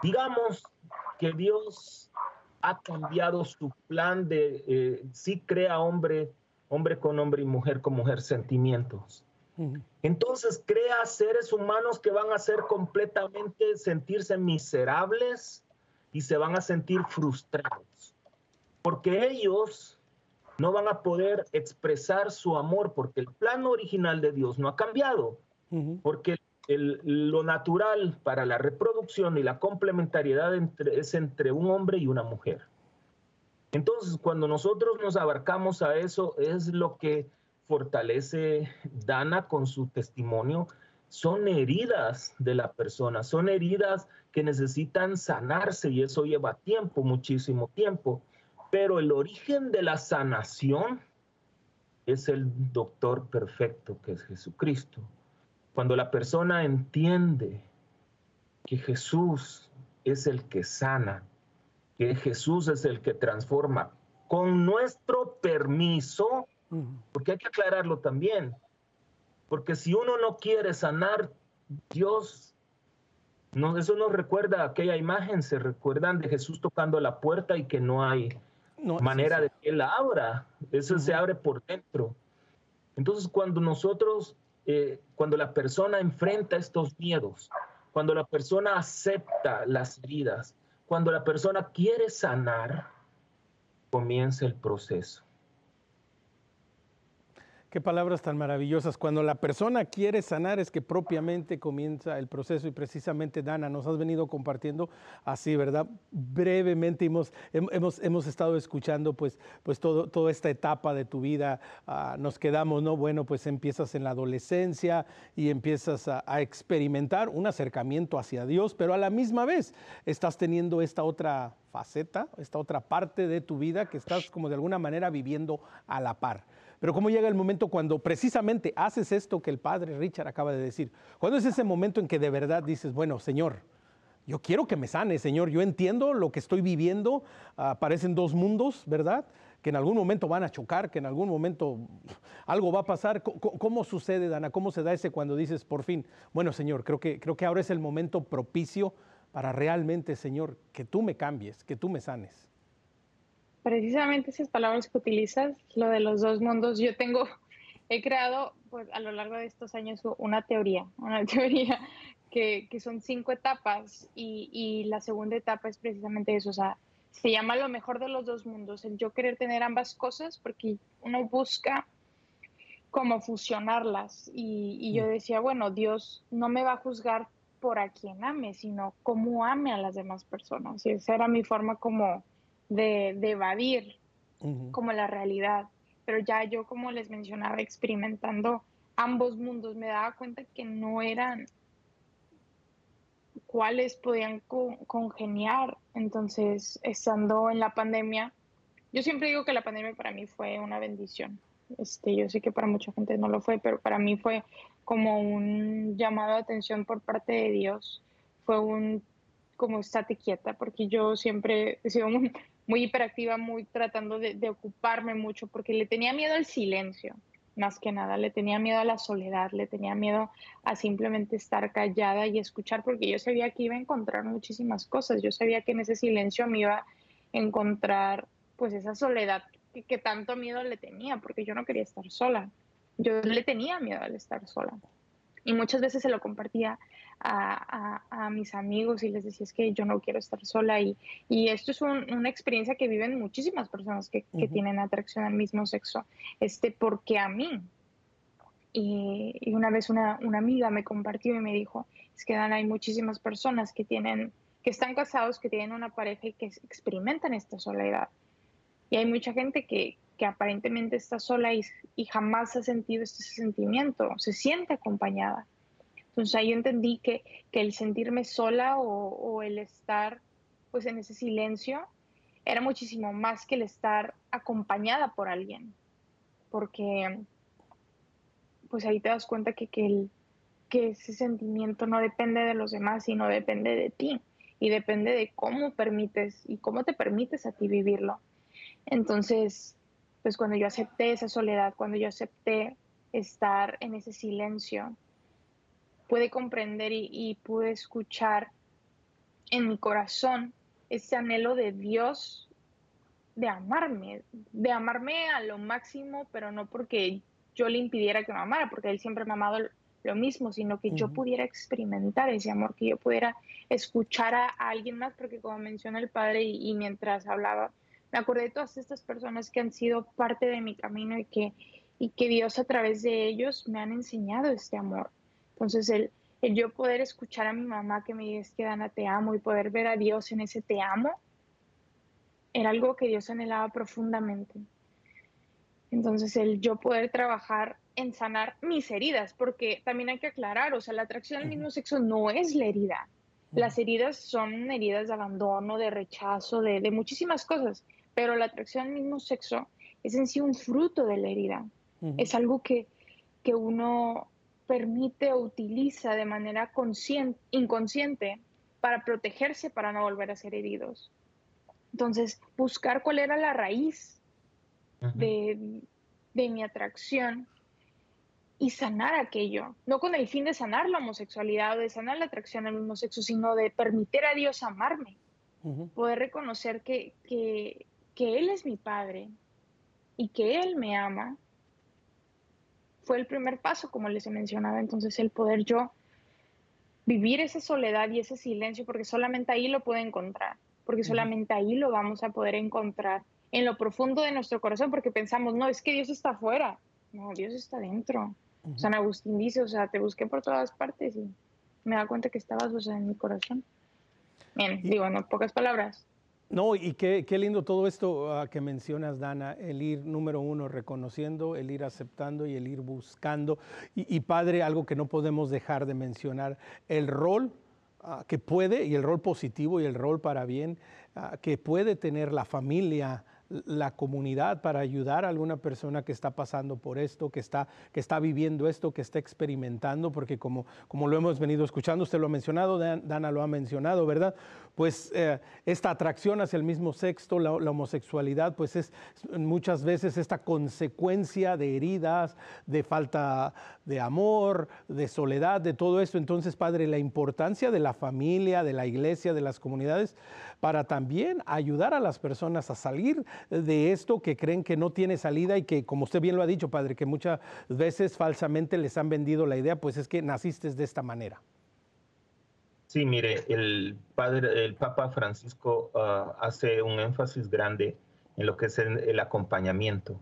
[SPEAKER 3] digamos que Dios ha cambiado su plan de eh, sí crea hombre hombre con hombre y mujer con mujer sentimientos. Entonces crea seres humanos que van a ser completamente sentirse miserables y se van a sentir frustrados, porque ellos no van a poder expresar su amor, porque el plan original de Dios no ha cambiado, porque lo natural para la reproducción y la complementariedad es entre un hombre y una mujer. Entonces, cuando nosotros nos abarcamos a eso, es lo que fortalece Dana con su testimonio. Son heridas de la persona, son heridas que necesitan sanarse y eso lleva tiempo, muchísimo tiempo. Pero el origen de la sanación es el doctor perfecto que es Jesucristo. Cuando la persona entiende que Jesús es el que sana, que Jesús es el que transforma. Con nuestro permiso, porque hay que aclararlo también, porque si uno no quiere sanar, Dios, no, eso nos recuerda aquella imagen, se recuerdan de Jesús tocando la puerta y que no hay manera de que Él abra, eso se abre por dentro. Entonces cuando nosotros, eh, cuando la persona enfrenta estos miedos, cuando la persona acepta las heridas, cuando la persona quiere sanar, comienza el proceso.
[SPEAKER 1] Qué palabras tan maravillosas. Cuando la persona quiere sanar es que propiamente comienza el proceso y precisamente Dana nos has venido compartiendo así, ¿verdad? Brevemente hemos, hemos, hemos estado escuchando pues, pues todo, toda esta etapa de tu vida. Ah, nos quedamos, ¿no? Bueno, pues empiezas en la adolescencia y empiezas a, a experimentar un acercamiento hacia Dios, pero a la misma vez estás teniendo esta otra faceta, esta otra parte de tu vida que estás como de alguna manera viviendo a la par. Pero ¿cómo llega el momento cuando precisamente haces esto que el padre Richard acaba de decir? ¿Cuándo es ese momento en que de verdad dices, bueno, Señor, yo quiero que me sane, Señor, yo entiendo lo que estoy viviendo, aparecen dos mundos, ¿verdad? Que en algún momento van a chocar, que en algún momento algo va a pasar. ¿Cómo, sucede, Dana? ¿Cómo se da ese cuando dices, por fin, bueno, Señor, creo que, creo que ahora es el momento propicio para realmente, Señor, que tú me cambies, que tú me sanes?
[SPEAKER 2] Precisamente esas palabras que utilizas, lo de los dos mundos, yo tengo, [LAUGHS] he creado pues a lo largo de estos años una teoría, una [LAUGHS] teoría que, que son cinco etapas y, y, la segunda etapa es precisamente eso, o sea, se llama lo mejor de los dos mundos, el yo querer tener ambas cosas porque uno busca cómo fusionarlas y, y yo mm. decía, bueno, Dios no me va a juzgar por a quien ame, sino cómo ame a las demás personas. Y esa era mi forma como de, evadir como la realidad. Pero ya yo, como les mencionaba, experimentando ambos mundos, me daba cuenta que no eran cuáles podían congeniar. Entonces, estando en la pandemia, yo siempre digo que la pandemia para mí fue una bendición. Este, yo sé que para mucha gente no lo fue, pero para mí fue como un llamado de atención por parte de Dios. Fue un como estate quieta, porque yo siempre he sido muy, muy hiperactiva, muy tratando de, ocuparme mucho, porque le tenía miedo al silencio, más que nada, le tenía miedo a la soledad, le tenía miedo a simplemente estar callada y escuchar, porque yo sabía que iba a encontrar muchísimas cosas, yo sabía que en ese silencio me iba a encontrar pues esa soledad que, que tanto miedo le tenía, porque yo no quería estar sola, yo le tenía miedo al estar sola. Y muchas veces se lo compartía a, mis amigos y les decía es que yo no quiero estar sola y, y esto es una experiencia que viven muchísimas personas que, tienen atracción al mismo sexo, este, porque a mí, y, una vez una, una, amiga me compartió y me dijo, es que Dan, hay muchísimas personas que tienen, que están casados, que tienen una pareja y que experimentan esta soledad. Y hay mucha gente que, que aparentemente está sola y, y jamás ha sentido este sentimiento, se siente acompañada. Entonces ahí yo entendí que, que el sentirme sola o, el estar pues en ese silencio era muchísimo más que el estar acompañada por alguien, porque pues ahí te das cuenta que, que ese sentimiento no depende de los demás, sino depende de ti y depende de cómo permites y cómo te permites a ti vivirlo. Entonces, pues cuando yo acepté esa soledad, cuando yo acepté estar en ese silencio, pude comprender y, pude escuchar en mi corazón ese anhelo de Dios de amarme, de amarme a lo máximo, pero no porque yo le impidiera que me amara, porque Él siempre me ha amado lo mismo, sino que yo pudiera experimentar ese amor, que yo pudiera escuchar a, alguien más, porque como menciona el Padre y, mientras hablaba, me acordé de todas estas personas que han sido parte de mi camino y que, y que Dios a través de ellos me han enseñado este amor. Entonces, el, el yo poder escuchar a mi mamá que me dice que Dana te amo y poder ver a Dios en ese te amo, era algo que Dios anhelaba profundamente. Entonces, el yo poder trabajar en sanar mis heridas, porque también hay que aclarar, o sea, la atracción al mismo sexo no es la herida. Las heridas son heridas de abandono, de rechazo, de, de muchísimas cosas, pero la atracción al mismo sexo es en sí un fruto de la herida. Es algo que, que uno permite o utiliza de manera inconsciente para protegerse, para no volver a ser heridos. Entonces, buscar cuál era la raíz de, mi atracción y sanar aquello, no con el fin de sanar la homosexualidad o de sanar la atracción al mismo sexo, sino de permitir a Dios amarme, poder reconocer que, que, que Él es mi Padre y que Él me ama, fue el primer paso, como les he mencionado, entonces el poder yo vivir esa soledad y ese silencio, porque solamente ahí lo puedo encontrar, porque solamente ahí lo vamos a poder encontrar en lo profundo de nuestro corazón, porque pensamos, no, es que Dios está afuera, no, Dios está dentro. San Agustín dice, o sea, te busqué por todas partes y me da cuenta que estabas, o sea, en mi corazón. Bien, digo, en pocas palabras.
[SPEAKER 1] No, y qué, qué lindo todo esto ah, que mencionas, Dana, el ir número uno reconociendo, el ir aceptando y el ir buscando. Y, padre, algo que no podemos dejar de mencionar, el rol ah, que puede, y el rol positivo y el rol para bien, ah, que puede tener la familia la comunidad para ayudar a alguna persona que está pasando por esto, que está, que está viviendo esto, que está experimentando, porque como, como lo hemos venido escuchando, usted lo ha mencionado, Dana lo ha mencionado, ¿verdad? Pues eh, esta atracción hacia el mismo sexo, la, homosexualidad, pues es muchas veces esta consecuencia de heridas, de falta de amor, de soledad, de todo esto. Entonces, Padre, la importancia de la familia, de la iglesia, de las comunidades, para también ayudar a las personas a salir de esto que creen que no tiene salida y que, como usted bien lo ha dicho, padre, que muchas veces falsamente les han vendido la idea, pues es que naciste de esta manera.
[SPEAKER 3] Sí, mire, el padre, el Papa Francisco ah, hace un énfasis grande en lo que es el, acompañamiento.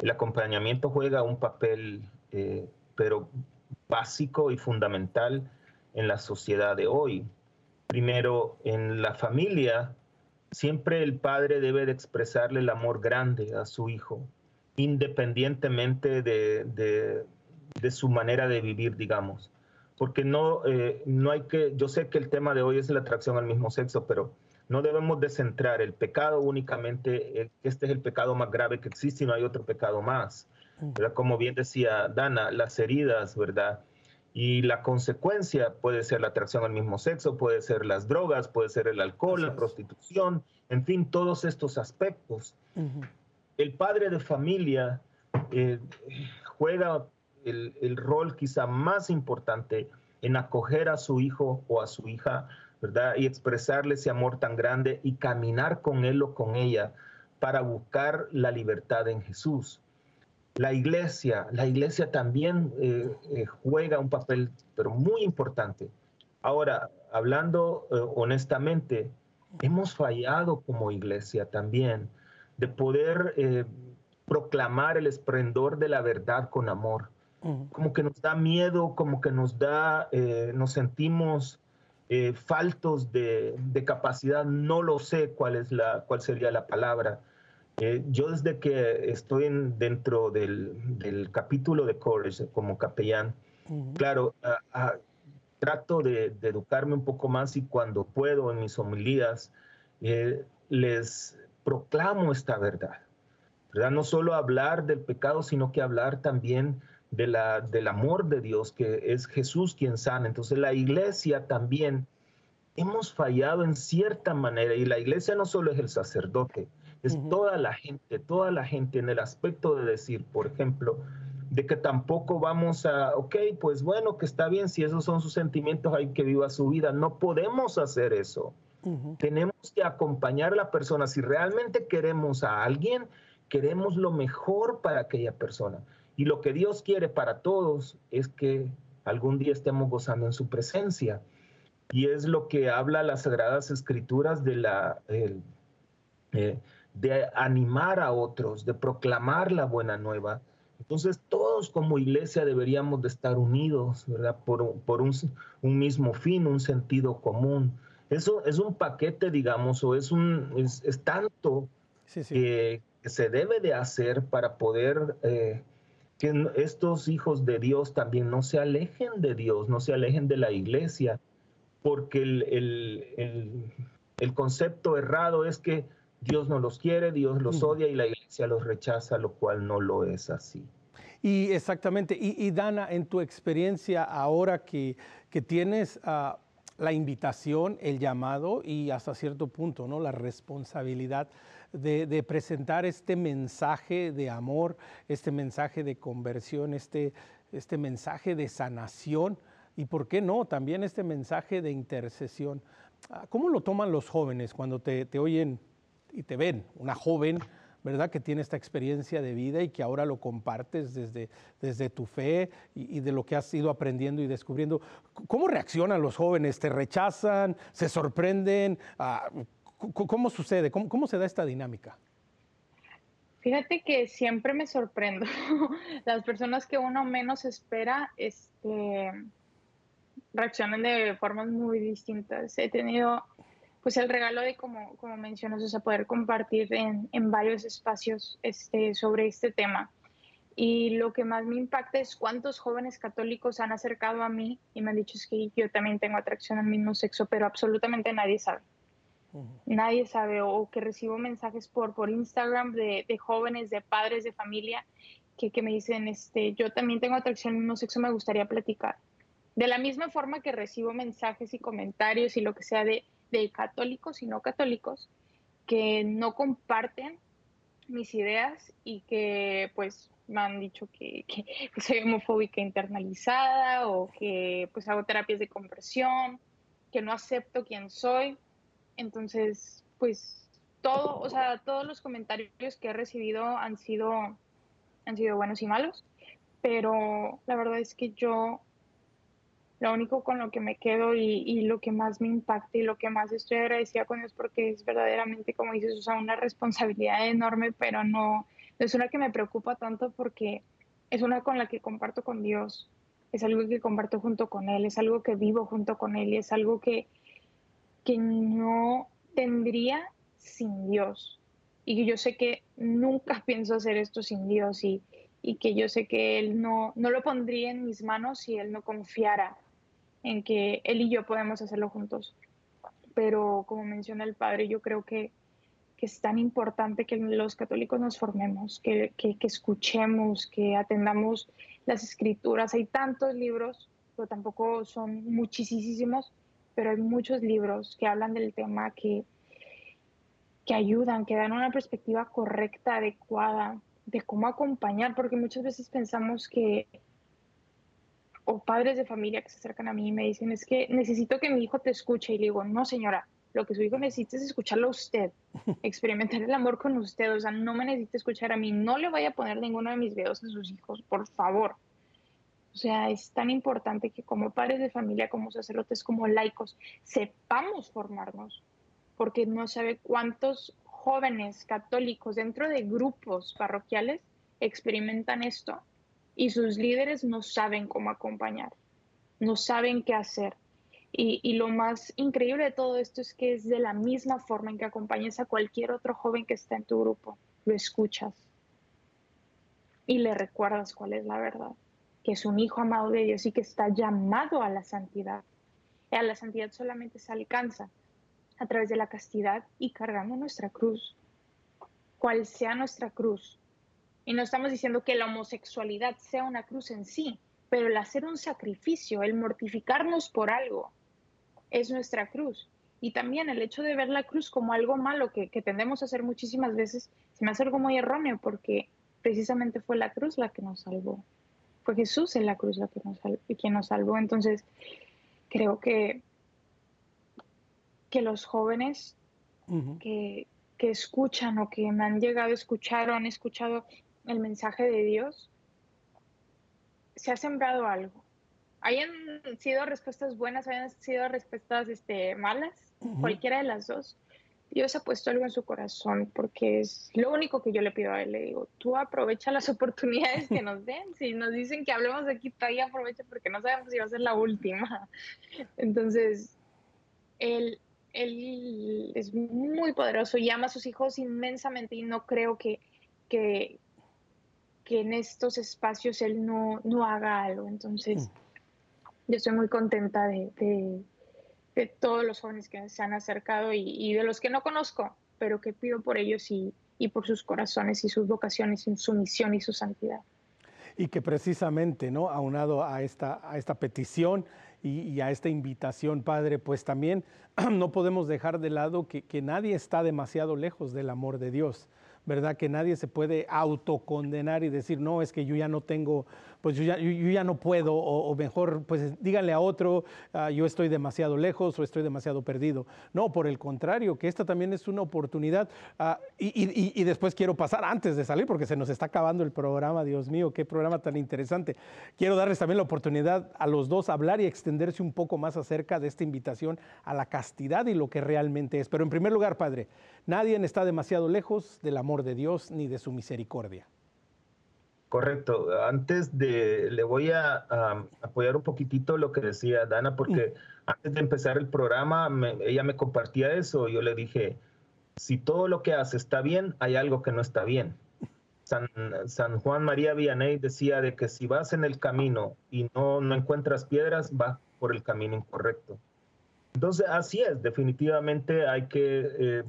[SPEAKER 3] El acompañamiento juega un papel, eh, pero básico y fundamental en la sociedad de hoy. Primero, en la familia, siempre el padre debe de expresarle el amor grande a su hijo, independientemente de, su manera de vivir, digamos. Porque no, eh, no hay que, yo sé que el tema de hoy es la atracción al mismo sexo, pero no debemos de centrar el pecado únicamente, este es el pecado más grave que existe y no hay otro pecado más. Mm. Como bien decía Dana, las heridas, ¿verdad? Y la consecuencia puede ser la atracción al mismo sexo, puede ser las drogas, puede ser el alcohol, la prostitución, en fin, todos estos aspectos. El padre de familia eh, juega el, el, rol quizá más importante en acoger a su hijo o a su hija, ¿verdad? Y expresarle ese amor tan grande y caminar con él o con ella para buscar la libertad en Jesús la iglesia, la iglesia también eh, eh, juega un papel, pero muy importante. Ahora, hablando eh, honestamente, hemos fallado como iglesia también de poder proclamar el esplendor de la verdad con amor. Como que nos da miedo, como que nos da, nos sentimos faltos de, de, capacidad, no lo sé cuál, es la, cuál sería la palabra, eh, yo desde que estoy dentro del, capítulo de college como capellán, claro, trato de, educarme un poco más y cuando puedo en mis homilías, eh, les proclamo esta verdad. ¿verdad? No solo hablar del pecado, sino que hablar también de la, del amor de Dios, que es Jesús quien sana. Entonces la iglesia también hemos fallado en cierta manera y la iglesia no solo es el sacerdote, es toda la gente, toda la gente en el aspecto de decir, por ejemplo, de que tampoco vamos a, ok, pues bueno, que está bien, si esos son sus sentimientos, hay que viva su vida. No podemos hacer eso. Tenemos que acompañar a la persona. Si realmente queremos a alguien, queremos lo mejor para aquella persona. Y lo que Dios quiere para todos es que algún día estemos gozando en su presencia. Y es lo que habla las Sagradas Escrituras de la... El, eh, de animar a otros, de proclamar la buena nueva. Entonces todos como iglesia deberíamos de estar unidos, ¿verdad? Por, un, mismo fin, un sentido común. Eso es un paquete, digamos, o es, un, es, tanto Que, se debe de hacer para poder eh, que estos hijos de Dios también no se alejen de Dios, no se alejen de la iglesia, porque el, el concepto errado es que Dios no los quiere, Dios los odia y la iglesia los rechaza, lo cual no lo es así.
[SPEAKER 1] Y exactamente, y, Dana, en tu experiencia ahora que, que tienes ah, la invitación, el llamado y hasta cierto punto ¿no? la responsabilidad de, presentar este mensaje de amor, este mensaje de conversión, este, este mensaje de sanación y, ¿por qué no?, también este mensaje de intercesión. Ah, ¿Cómo lo toman los jóvenes cuando te, oyen y te ven? Una joven, ¿verdad? Que tiene esta experiencia de vida y que ahora lo compartes desde, desde tu fe y, de lo que has ido aprendiendo y descubriendo. ¿Cómo reaccionan los jóvenes? ¿Te rechazan? ¿Se sorprenden? Ah, ¿Cómo sucede? ¿Cómo, se da esta dinámica?
[SPEAKER 2] Fíjate que siempre me sorprendo. [LAUGHS] Las personas que uno menos espera este, reaccionan de formas muy distintas. He tenido pues el regalo de, como, como mencionas, o sea, poder compartir en, en varios espacios este, sobre este tema. Y lo que más me impacta es cuántos jóvenes católicos han acercado a mí y me han dicho es que yo también tengo atracción al mismo sexo, pero absolutamente nadie sabe. Nadie sabe o que recibo mensajes por, por Instagram de, de jóvenes, de padres, de familia que, que, me dicen, este, yo también tengo atracción al mismo sexo, me gustaría platicar. De la misma forma que recibo mensajes y comentarios y lo que sea de, de católicos y no católicos que no comparten mis ideas y que pues me han dicho que, que, soy homofóbica internalizada o que pues hago terapias de conversión, que no acepto quién soy. Entonces, pues todo, o sea, todos los comentarios que he recibido han sido, han sido buenos y malos, pero la verdad es que yo lo único con lo que me quedo y, lo que más me impacta y lo que más estoy agradecida con Dios porque es verdaderamente, como dices, o sea, una responsabilidad enorme, pero no, es una que me preocupa tanto porque es una con la que comparto con Dios, es algo que comparto junto con Él, es algo que vivo junto con Él y es algo que, que no tendría sin Dios. Y yo sé que nunca [LAUGHS] pienso hacer esto sin Dios y, y que yo sé que Él no, no lo pondría en mis manos si Él no confiara en que Él y yo podemos hacerlo juntos. Pero como menciona el Padre, yo creo que, que es tan importante que los católicos nos formemos, que, que, escuchemos, que atendamos las escrituras. Hay tantos libros, pero tampoco son muchísimos, pero hay muchos libros que hablan del tema que, que ayudan, que dan una perspectiva correcta, adecuada de cómo acompañar, porque muchas veces pensamos que, o padres de familia que se acercan a mí y me dicen, es que necesito que mi hijo te escuche, y le digo, no señora, lo que su hijo necesita es escucharlo a usted, [LAUGHS] experimentar el amor con usted, o sea, no me necesita escuchar a mí, no le vaya a poner ninguno de mis videos a sus hijos, por favor. O sea, es tan importante que como padres de familia, como sacerdotes, como laicos, sepamos formarnos, porque no sabe cuántos jóvenes católicos dentro de grupos parroquiales experimentan esto y sus líderes no saben cómo acompañar, no saben qué hacer. Y, lo más increíble de todo esto es que es de la misma forma en que acompañas a cualquier otro joven que está en tu grupo. Lo escuchas y le recuerdas cuál es la verdad que es un hijo amado de Dios y que está llamado a la santidad. Y a la santidad solamente se alcanza a través de la castidad y cargando nuestra cruz, cual sea nuestra cruz. Y no estamos diciendo que la homosexualidad sea una cruz en sí, pero el hacer un sacrificio, el mortificarnos por algo, es nuestra cruz. Y también el hecho de ver la cruz como algo malo que, que tendemos a hacer muchísimas veces, se me hace algo muy erróneo porque precisamente fue la cruz la que nos salvó fue Jesús en la cruz la que nos quien nos salvó. Entonces, creo que, que los jóvenes que, que, escuchan o que me han llegado a escuchar o han escuchado el mensaje de Dios, se ha sembrado algo. Hayan sido respuestas buenas, hayan sido respuestas este, malas, cualquiera de las dos, Dios ha puesto algo en su corazón, porque es lo único que yo le pido a Él. Le digo, tú aprovecha las [LAUGHS] oportunidades que nos den. Si nos dicen que hablemos de aquí, todavía aprovecha porque no sabemos si va a ser la última. Entonces, Él, él es muy poderoso y ama a sus hijos inmensamente y no creo que, que, que en estos espacios Él no, no haga algo. Entonces, mm. yo estoy muy contenta de de todos los jóvenes que se han acercado y, de los que no conozco, pero que pido por ellos y, por sus corazones y sus vocaciones y su misión y su santidad.
[SPEAKER 1] Y que precisamente, ¿no? Aunado a esta, a esta petición y, a esta invitación, Padre, pues también [CLEARS THROAT] no podemos dejar de lado que, que nadie está demasiado lejos del amor de Dios. ¿Verdad? Que nadie se puede autocondenar y decir, no, es que yo ya no tengo pues yo ya, no puedo, o, mejor, pues díganle a otro, ah, yo estoy demasiado lejos o estoy demasiado perdido. No, por el contrario, que esta también es una oportunidad. Ah, y, y, después quiero pasar antes de salir, porque se nos está acabando el programa, Dios mío, qué programa tan interesante. Quiero darles también la oportunidad a los dos hablar y extenderse un poco más acerca de esta invitación a la castidad y lo que realmente es. Pero en primer lugar, Padre, nadie está demasiado lejos del amor de Dios ni de su misericordia.
[SPEAKER 3] Correcto. Antes de, le voy a, apoyar un poquitito lo que decía Dana, porque antes de empezar el programa, ella me compartía eso. Yo le dije, si todo lo que hace está bien, hay algo que no está bien. San, Juan María Vianney decía de que si vas en el camino y no, no encuentras piedras, vas por el camino incorrecto. Entonces, así es, definitivamente hay que eh,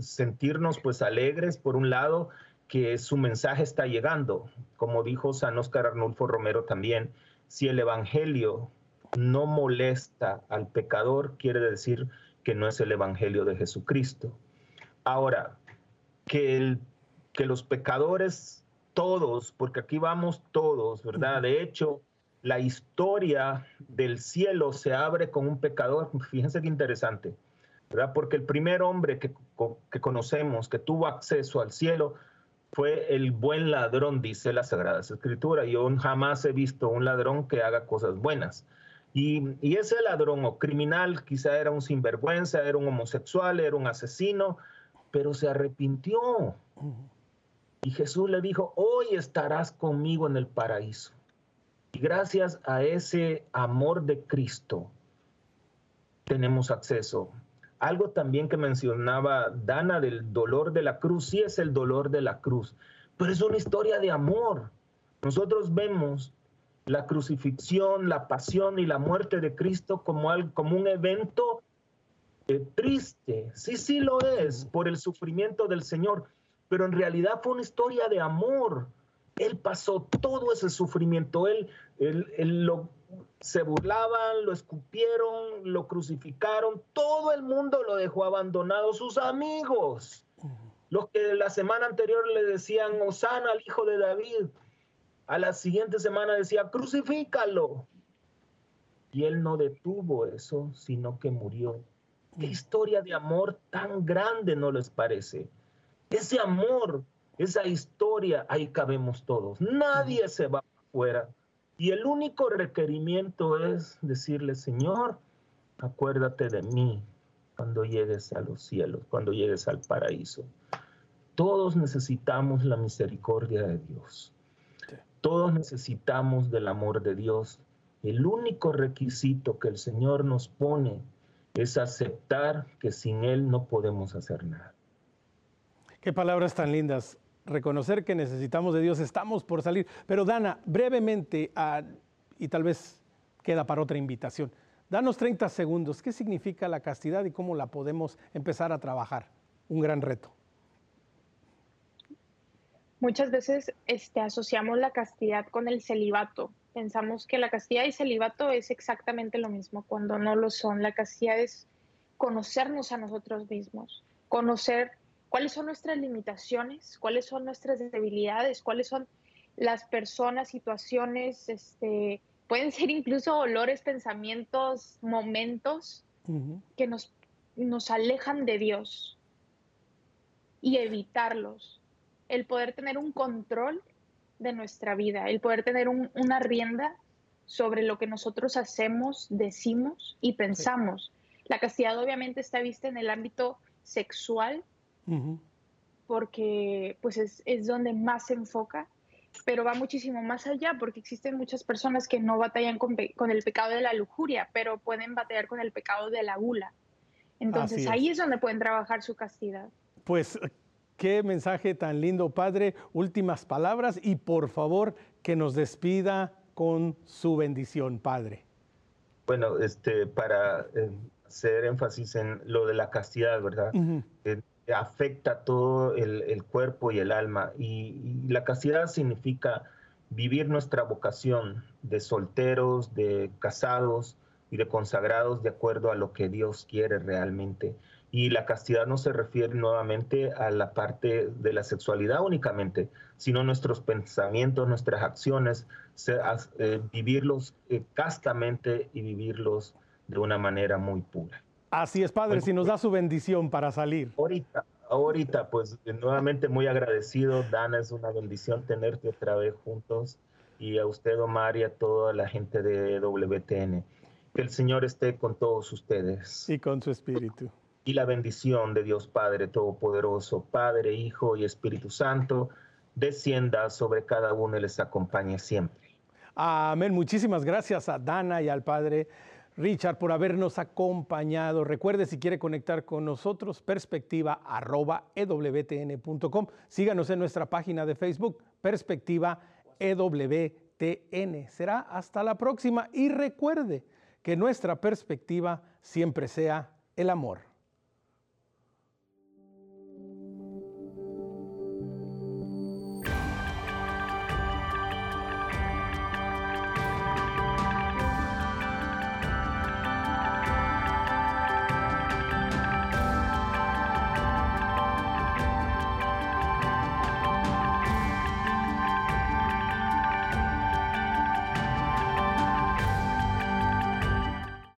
[SPEAKER 3] sentirnos pues alegres por un lado que su mensaje está llegando. Como dijo San Oscar Arnulfo Romero también, si el Evangelio no molesta al pecador, quiere decir que no es el Evangelio de Jesucristo. Ahora, que, que los pecadores todos, porque aquí vamos todos, ¿verdad? De hecho, la historia del cielo se abre con un pecador. Fíjense qué interesante, ¿verdad? Porque el primer hombre que, que conocemos que tuvo acceso al cielo fue el buen ladrón, dice la Sagrada Escritura. Yo jamás he visto un ladrón que haga cosas buenas. Y, ese ladrón o criminal quizá era un sinvergüenza, era un homosexual, era un asesino, pero se arrepintió. Y Jesús le dijo, hoy estarás conmigo en el paraíso. Y gracias a ese amor de Cristo tenemos acceso algo también que mencionaba Dana del dolor de la cruz, sí es el dolor de la cruz, pero es una historia de amor. Nosotros vemos la crucifixión, la pasión y la muerte de Cristo como, algo, como un evento eh, triste. Sí, sí lo es por el sufrimiento del Señor, pero en realidad fue una historia de amor. Él pasó todo ese sufrimiento, él, él, él lo se burlaban, lo escupieron, lo crucificaron, todo el mundo lo dejó abandonado, sus amigos, los que la semana anterior le decían, Osana al hijo de David, a la siguiente semana decía, crucifícalo. Y él no detuvo eso, sino que murió. Qué historia de amor tan grande no les parece. Ese amor, esa historia, ahí cabemos todos. Nadie se va afuera y el único requerimiento es decirle, Señor, acuérdate de mí cuando llegues a los cielos, cuando llegues al paraíso. Todos necesitamos la misericordia de Dios. Todos necesitamos del amor de Dios. El único requisito que el Señor nos pone es aceptar que sin Él no podemos hacer nada.
[SPEAKER 1] Qué palabras tan lindas reconocer que necesitamos de Dios, estamos por salir. Pero Dana, brevemente, ah, y tal vez queda para otra invitación, danos 30 segundos, ¿qué significa la castidad y cómo la podemos empezar a trabajar? Un gran reto.
[SPEAKER 2] Muchas veces este, asociamos la castidad con el celibato. Pensamos que la castidad y celibato es exactamente lo mismo, cuando no lo son. La castidad es conocernos a nosotros mismos, conocer cuáles son nuestras limitaciones, cuáles son nuestras debilidades, cuáles son las personas, situaciones, este, pueden ser incluso olores, pensamientos, momentos que nos, nos alejan de Dios y evitarlos. El poder tener un control de nuestra vida, el poder tener una rienda sobre lo que nosotros hacemos, decimos y pensamos. La castidad obviamente está vista en el ámbito sexual, porque pues es, es, donde más se enfoca, pero va muchísimo más allá, porque existen muchas personas que no batallan con, con el pecado de la lujuria, pero pueden batallar con el pecado de la gula. Entonces ahí es donde pueden trabajar su castidad.
[SPEAKER 1] Pues qué mensaje tan lindo, Padre. Últimas palabras y por favor que nos despida con su bendición, Padre.
[SPEAKER 3] Bueno, este, para eh, hacer énfasis en lo de la castidad, ¿verdad? Afecta todo el, cuerpo y el alma. Y, la castidad significa vivir nuestra vocación de solteros, de casados y de consagrados de acuerdo a lo que Dios quiere realmente. Y la castidad no se refiere nuevamente a la parte de la sexualidad únicamente, sino nuestros pensamientos, nuestras acciones, eh, vivirlos eh, castamente y vivirlos de una manera muy pura.
[SPEAKER 1] Así es, Padre, si nos da su bendición para salir.
[SPEAKER 3] Ahorita, ahorita, pues nuevamente muy agradecido. Dana, es una bendición tenerte otra vez juntos y a usted, Omar, y a toda la gente de WTN. Que el Señor esté con todos ustedes.
[SPEAKER 1] Y con su espíritu
[SPEAKER 3] y la bendición de Dios Padre Todopoderoso, Padre, Hijo y Espíritu Santo, descienda sobre cada uno y les acompañe siempre.
[SPEAKER 1] Amén. Muchísimas gracias a Dana y al Padre Richard por habernos acompañado. Recuerde si quiere conectar con nosotros, perspectiva arroba. Síganos en nuestra página de Facebook, perspectiva EWTN. Será hasta la próxima y recuerde que nuestra perspectiva siempre sea el amor.